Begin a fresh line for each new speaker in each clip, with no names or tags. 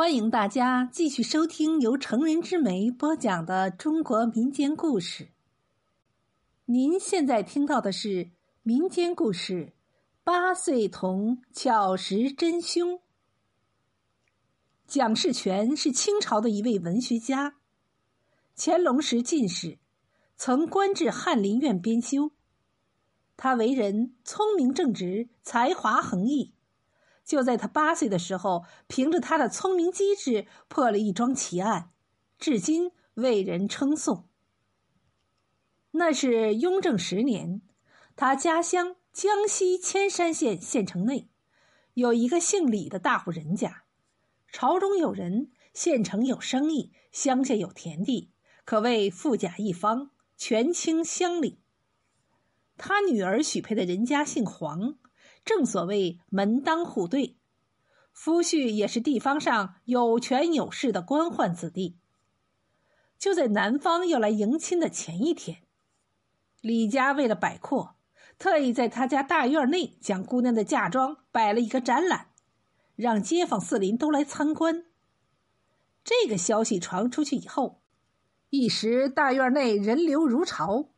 欢迎大家继续收听由成人之美播讲的中国民间故事。您现在听到的是民间故事《八岁童巧识真凶》。蒋士权是清朝的一位文学家，乾隆时进士，曾官至翰林院编修。他为人聪明正直，才华横溢。就在他八岁的时候，凭着他的聪明机智，破了一桩奇案，至今为人称颂。那是雍正十年，他家乡江西铅山县县城内，有一个姓李的大户人家，朝中有人，县城有生意，乡下有田地，可谓富甲一方，权倾乡里。他女儿许配的人家姓黄。正所谓门当户对，夫婿也是地方上有权有势的官宦子弟。就在男方要来迎亲的前一天，李家为了摆阔，特意在他家大院内将姑娘的嫁妆摆了一个展览，让街坊四邻都来参观。这个消息传出去以后，一时大院内人流如潮，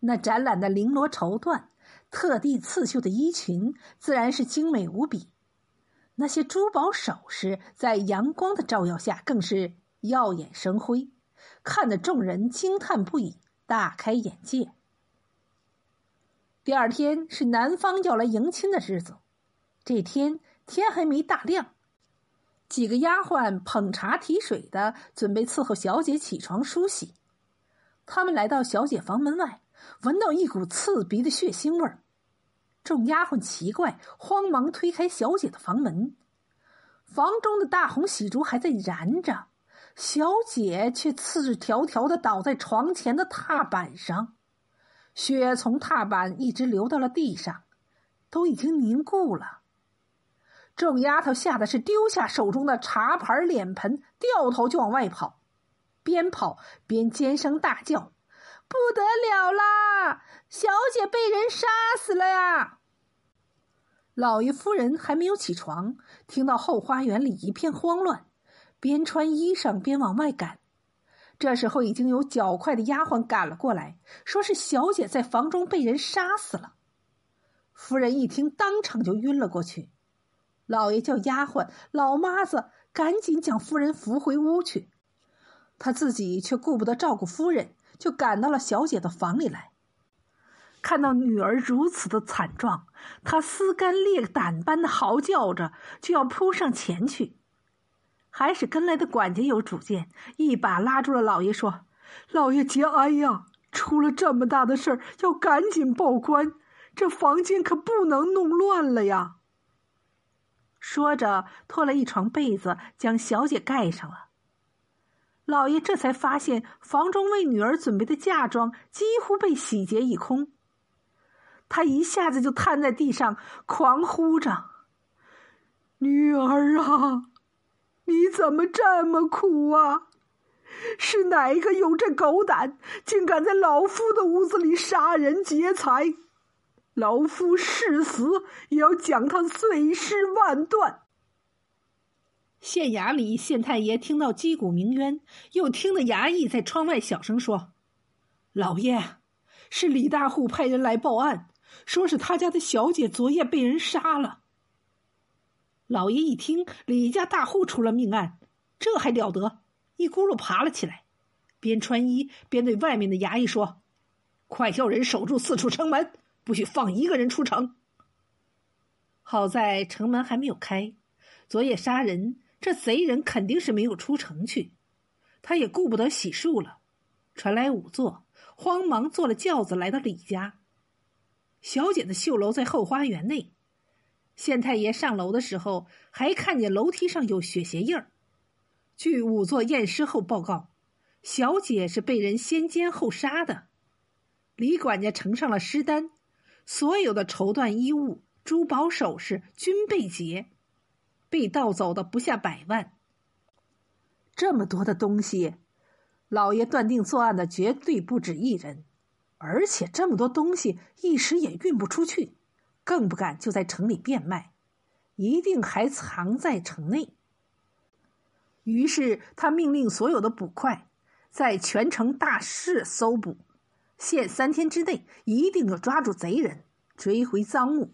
那展览的绫罗绸缎。特地刺绣的衣裙自然是精美无比，那些珠宝首饰在阳光的照耀下更是耀眼生辉，看得众人惊叹不已，大开眼界。第二天是男方要来迎亲的日子，这天天还没大亮，几个丫鬟捧茶提水的，准备伺候小姐起床梳洗。他们来到小姐房门外，闻到一股刺鼻的血腥味儿。众丫鬟奇怪，慌忙推开小姐的房门，房中的大红喜烛还在燃着，小姐却赤条条的倒在床前的踏板上，血从踏板一直流到了地上，都已经凝固了。众丫头吓得是丢下手中的茶盘脸盆，掉头就往外跑，边跑边尖声大叫。不得了啦！小姐被人杀死了呀！老爷夫人还没有起床，听到后花园里一片慌乱，边穿衣裳边往外赶。这时候已经有较快的丫鬟赶了过来，说是小姐在房中被人杀死了。夫人一听，当场就晕了过去。老爷叫丫鬟老妈子赶紧将夫人扶回屋去，他自己却顾不得照顾夫人。就赶到了小姐的房里来，看到女儿如此的惨状，他撕肝裂胆般的嚎叫着，就要扑上前去。还是跟来的管家有主见，一把拉住了老爷，说：“老爷节哀呀，出了这么大的事儿，要赶紧报官，这房间可不能弄乱了呀。”说着，拖了一床被子，将小姐盖上了。老爷这才发现，房中为女儿准备的嫁妆几乎被洗劫一空。他一下子就瘫在地上，狂呼着：“女儿啊，你怎么这么苦啊？是哪一个有这狗胆，竟敢在老夫的屋子里杀人劫财？老夫誓死也要将他碎尸万段！”县衙里，县太爷听到击鼓鸣冤，又听得衙役在窗外小声说：“老爷，是李大户派人来报案，说是他家的小姐昨夜被人杀了。”老爷一听李家大户出了命案，这还了得！一咕噜爬了起来，边穿衣边对外面的衙役说：“快叫人守住四处城门，不许放一个人出城。”好在城门还没有开，昨夜杀人。这贼人肯定是没有出城去，他也顾不得洗漱了，传来仵作，慌忙坐了轿子来到李家。小姐的绣楼在后花园内，县太爷上楼的时候还看见楼梯上有血鞋印儿。据仵作验尸后报告，小姐是被人先奸后杀的。李管家呈上了尸单，所有的绸缎衣物、珠宝首饰均被劫。被盗走的不下百万，这么多的东西，老爷断定作案的绝对不止一人，而且这么多东西一时也运不出去，更不敢就在城里变卖，一定还藏在城内。于是他命令所有的捕快在全城大肆搜捕，限三天之内一定要抓住贼人，追回赃物。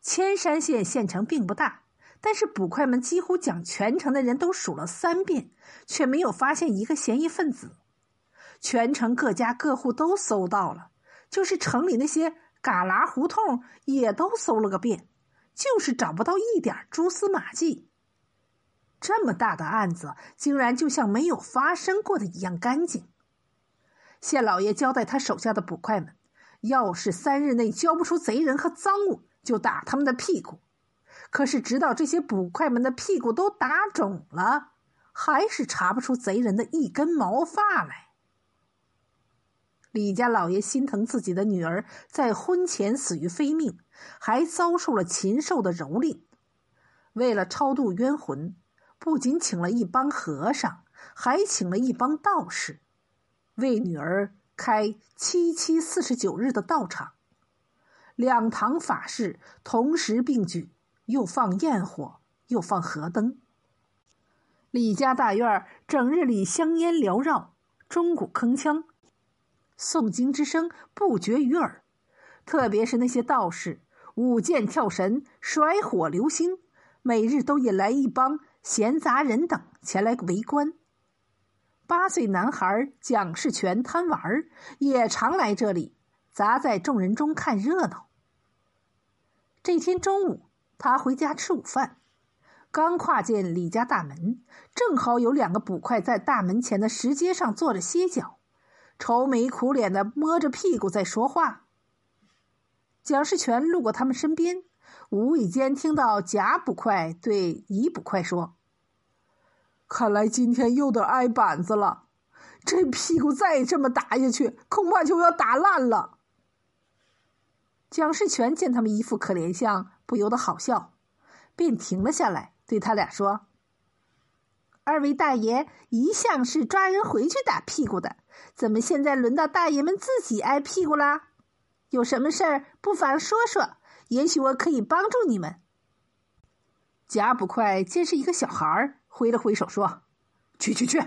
千山县县城并不大，但是捕快们几乎将全城的人都数了三遍，却没有发现一个嫌疑分子。全城各家各户都搜到了，就是城里那些旮旯胡同也都搜了个遍，就是找不到一点蛛丝马迹。这么大的案子，竟然就像没有发生过的一样干净。县老爷交代他手下的捕快们，要是三日内交不出贼人和赃物，就打他们的屁股。可是，直到这些捕快们的屁股都打肿了，还是查不出贼人的一根毛发来。李家老爷心疼自己的女儿在婚前死于非命，还遭受了禽兽的蹂躏，为了超度冤魂。不仅请了一帮和尚，还请了一帮道士，为女儿开七七四十九日的道场。两堂法事同时并举，又放焰火，又放河灯。李家大院整日里香烟缭绕，钟鼓铿锵，诵经之声不绝于耳。特别是那些道士舞剑跳神、甩火流星，每日都引来一帮。闲杂人等前来围观。八岁男孩蒋世全贪玩也常来这里，砸在众人中看热闹。这天中午，他回家吃午饭，刚跨进李家大门，正好有两个捕快在大门前的石阶上坐着歇脚，愁眉苦脸的摸着屁股在说话。蒋世全路过他们身边。无意间听到甲捕快对乙捕快说：“看来今天又得挨板子了，这屁股再这么打下去，恐怕就要打烂了。”蒋世全见他们一副可怜相，不由得好笑，便停了下来，对他俩说：“二位大爷一向是抓人回去打屁股的，怎么现在轮到大爷们自己挨屁股啦？有什么事儿，不妨说说。”也许我可以帮助你们。贾捕快见是一个小孩儿挥了挥手说：“去去去，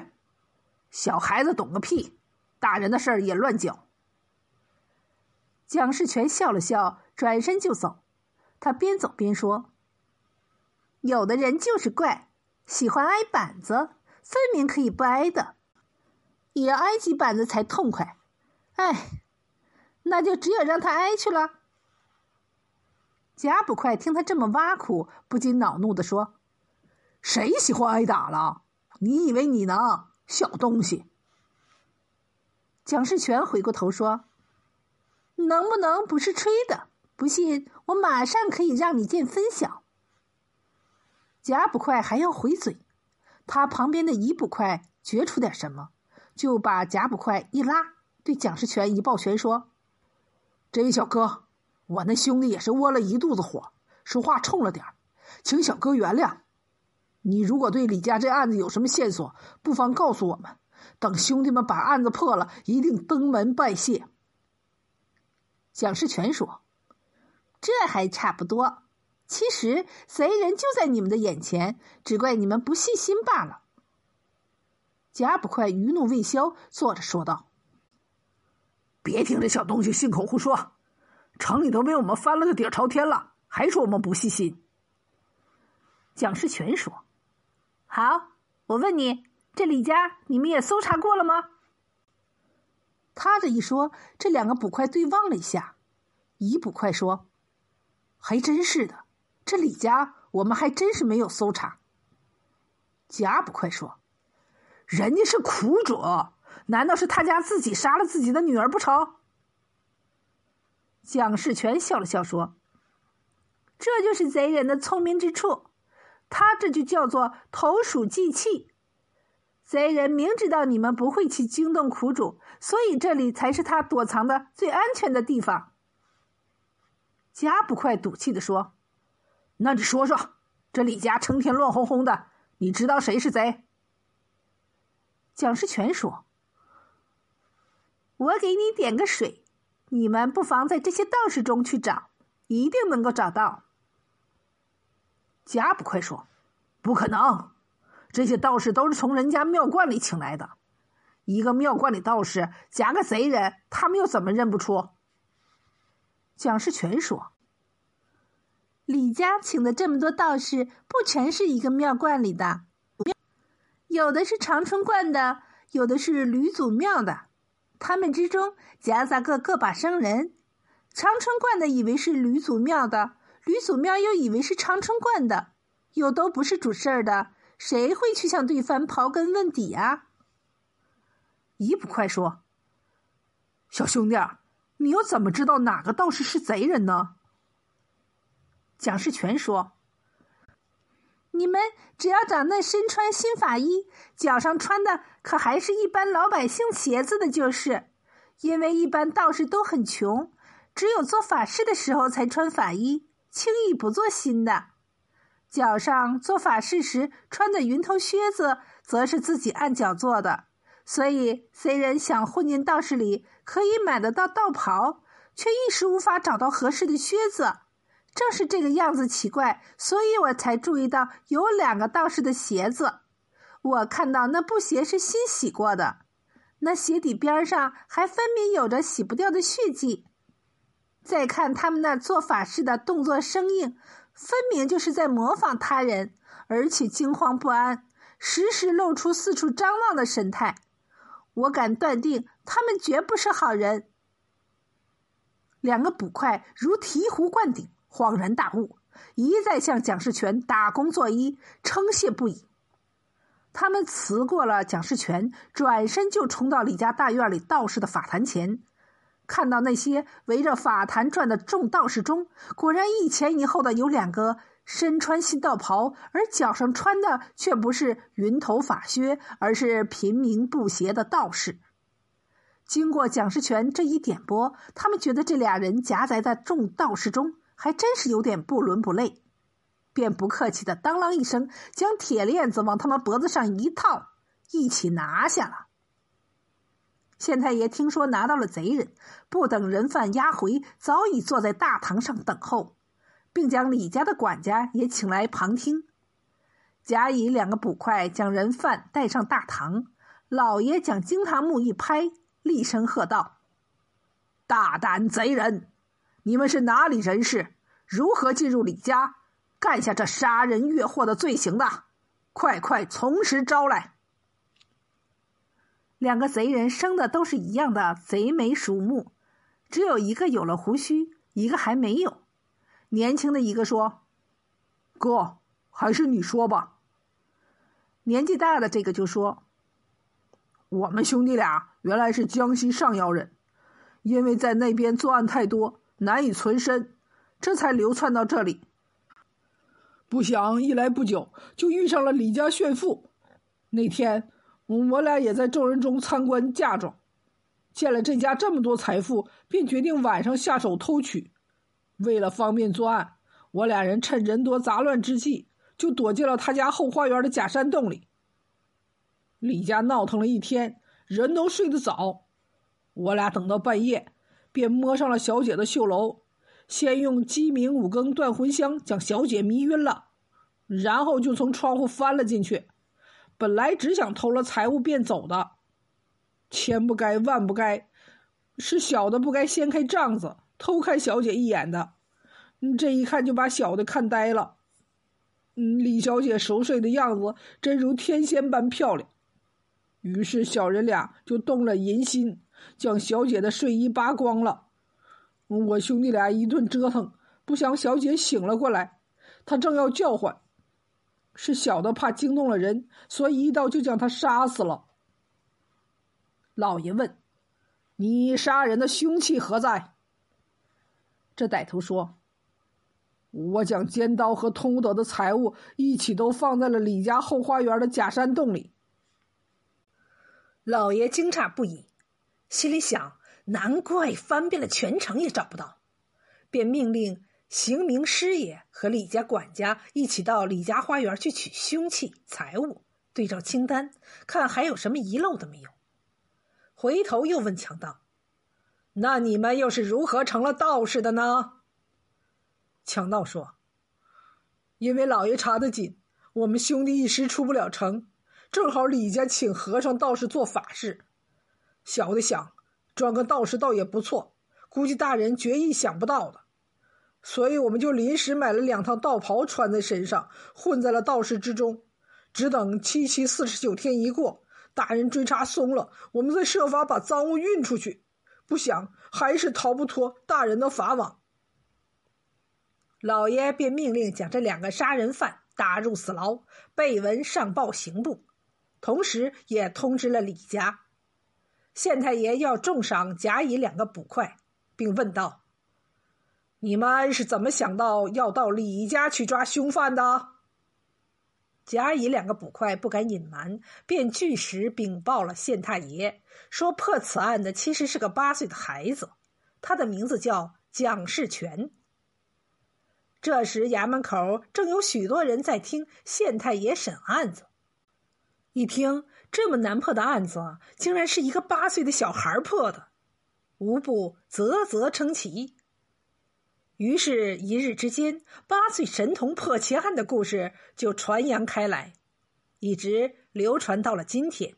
小孩子懂个屁，大人的事儿也乱搅。”蒋世全笑了笑，转身就走。他边走边说：“有的人就是怪，喜欢挨板子，分明可以不挨的，也要挨几板子才痛快。哎，那就只有让他挨去了。”贾捕快听他这么挖苦，不禁恼怒的说：“谁喜欢挨打了？你以为你能？小东西！”蒋世全回过头说：“能不能不是吹的？不信，我马上可以让你见分晓。”贾捕快还要回嘴，他旁边的乙捕快觉出点什么，就把贾捕快一拉，对蒋世全一抱拳说：“这位小哥。”我那兄弟也是窝了一肚子火，说话冲了点请小哥原谅。你如果对李家这案子有什么线索，不妨告诉我们，等兄弟们把案子破了，一定登门拜谢。蒋世全说：“这还差不多。其实贼人就在你们的眼前，只怪你们不细心罢了。”贾捕快余怒未消，坐着说道：“别听这小东西信口胡说。”城里都被我们翻了个底朝天了，还说我们不细心。蒋世全说：“好，我问你，这李家你们也搜查过了吗？”他这一说，这两个捕快对望了一下。乙捕快说：“还真是的，这李家我们还真是没有搜查。”甲捕快说：“人家是苦主，难道是他家自己杀了自己的女儿不成？”蒋世全笑了笑说：“这就是贼人的聪明之处，他这就叫做投鼠忌器。贼人明知道你们不会去惊动苦主，所以这里才是他躲藏的最安全的地方。”贾捕快赌气的说：“那你说说，这李家成天乱哄哄的，你知道谁是贼？”蒋世全说：“我给你点个水。”你们不妨在这些道士中去找，一定能够找到。贾捕快说：“不可能，这些道士都是从人家庙观里请来的。一个庙观里道士夹个贼人，他们又怎么认不出？”蒋世全说：“李家请的这么多道士，不全是一个庙观里的，有的是长春观的，有的是吕祖庙的。他们之中夹杂个个把生人，长春观的以为是吕祖庙的，吕祖庙又以为是长春观的，又都不是主事儿的。”谁会去向对方刨根问底啊？一不快说：“小兄弟，你又怎么知道哪个道士是贼人呢？”蒋世全说：“你们只要找那身穿新法衣、脚上穿的可还是一般老百姓鞋子的，就是。因为一般道士都很穷，只有做法事的时候才穿法衣，轻易不做新的。”脚上做法事时穿的云头靴子，则是自己按脚做的。所以，虽人想混进道士里，可以买得到道袍，却一时无法找到合适的靴子。正是这个样子奇怪，所以我才注意到有两个道士的鞋子。我看到那布鞋是新洗过的，那鞋底边上还分明有着洗不掉的血迹。再看他们那做法事的动作生硬。分明就是在模仿他人，而且惊慌不安，时时露出四处张望的神态。我敢断定，他们绝不是好人。两个捕快如醍醐灌顶，恍然大悟，一再向蒋世全打工作揖，称谢不已。他们辞过了蒋世全，转身就冲到李家大院里道士的法坛前。看到那些围着法坛转的众道士中，果然一前一后的有两个身穿新道袍，而脚上穿的却不是云头法靴，而是平民布鞋的道士。经过蒋世全这一点拨，他们觉得这俩人夹杂在众道士中，还真是有点不伦不类，便不客气的当啷一声，将铁链子往他们脖子上一套，一起拿下了。县太爷听说拿到了贼人，不等人犯押回，早已坐在大堂上等候，并将李家的管家也请来旁听。甲乙两个捕快将人犯带上大堂，老爷将惊堂木一拍，厉声喝道：“大胆贼人，你们是哪里人士？如何进入李家，干下这杀人越货的罪行的？快快从实招来！”两个贼人生的都是一样的贼眉鼠目，只有一个有了胡须，一个还没有。年轻的一个说：“哥，还是你说吧。”年纪大的这个就说：“我们兄弟俩原来是江西上饶人，因为在那边作案太多，难以存身，这才流窜到这里。不想一来不久就遇上了李家炫富，那天。”我俩也在众人中参观嫁妆，见了这家这么多财富，便决定晚上下手偷取。为了方便作案，我俩人趁人多杂乱之际，就躲进了他家后花园的假山洞里。李家闹腾了一天，人都睡得早，我俩等到半夜，便摸上了小姐的绣楼，先用鸡鸣五更断魂香将小姐迷晕了，然后就从窗户翻了进去。本来只想偷了财物便走的，千不该万不该，是小的不该掀开帐子偷看小姐一眼的。这一看就把小的看呆了。嗯，李小姐熟睡的样子真如天仙般漂亮。于是小人俩就动了淫心，将小姐的睡衣扒光了。我兄弟俩一顿折腾，不想小姐醒了过来，她正要叫唤。是小的怕惊动了人，所以一刀就将他杀死了。老爷问：“你杀人的凶器何在？”这歹徒说：“我将尖刀和通得的财物一起都放在了李家后花园的假山洞里。”老爷惊诧不已，心里想：难怪翻遍了全城也找不到，便命令。邢明师爷和李家管家一起到李家花园去取凶器财物，对照清单，看还有什么遗漏的没有。回头又问强盗：“那你们又是如何成了道士的呢？”强盗说：“因为老爷查得紧，
我们兄弟一时出不了城，正好李家请和尚道士做法事。小的想，装个道士倒也不错，估计大人绝意想不到的。所以我们就临时买了两套道袍穿在身上，混在了道士之中，只等七七四十九天一过，大人追查松了，我们再设法把赃物运出去。不想还是逃不脱大人的法网。
老爷便命令将这两个杀人犯打入死牢，备文上报刑部，同时也通知了李家。县太爷要重赏甲乙两个捕快，并问道：“
你们是怎么想到要到李家去抓凶犯的？”
甲乙两个捕快不敢隐瞒，便据实禀报了县太爷，说破此案的其实是个八岁的孩子，他的名字叫蒋世全。这时，衙门口正有许多人在听县太爷审案子。一听这么难破的案子，竟然是一个八岁的小孩破的，无不啧啧称奇。于是，一日之间，八岁神童破奇案的故事就传扬开来，一直流传到了今天。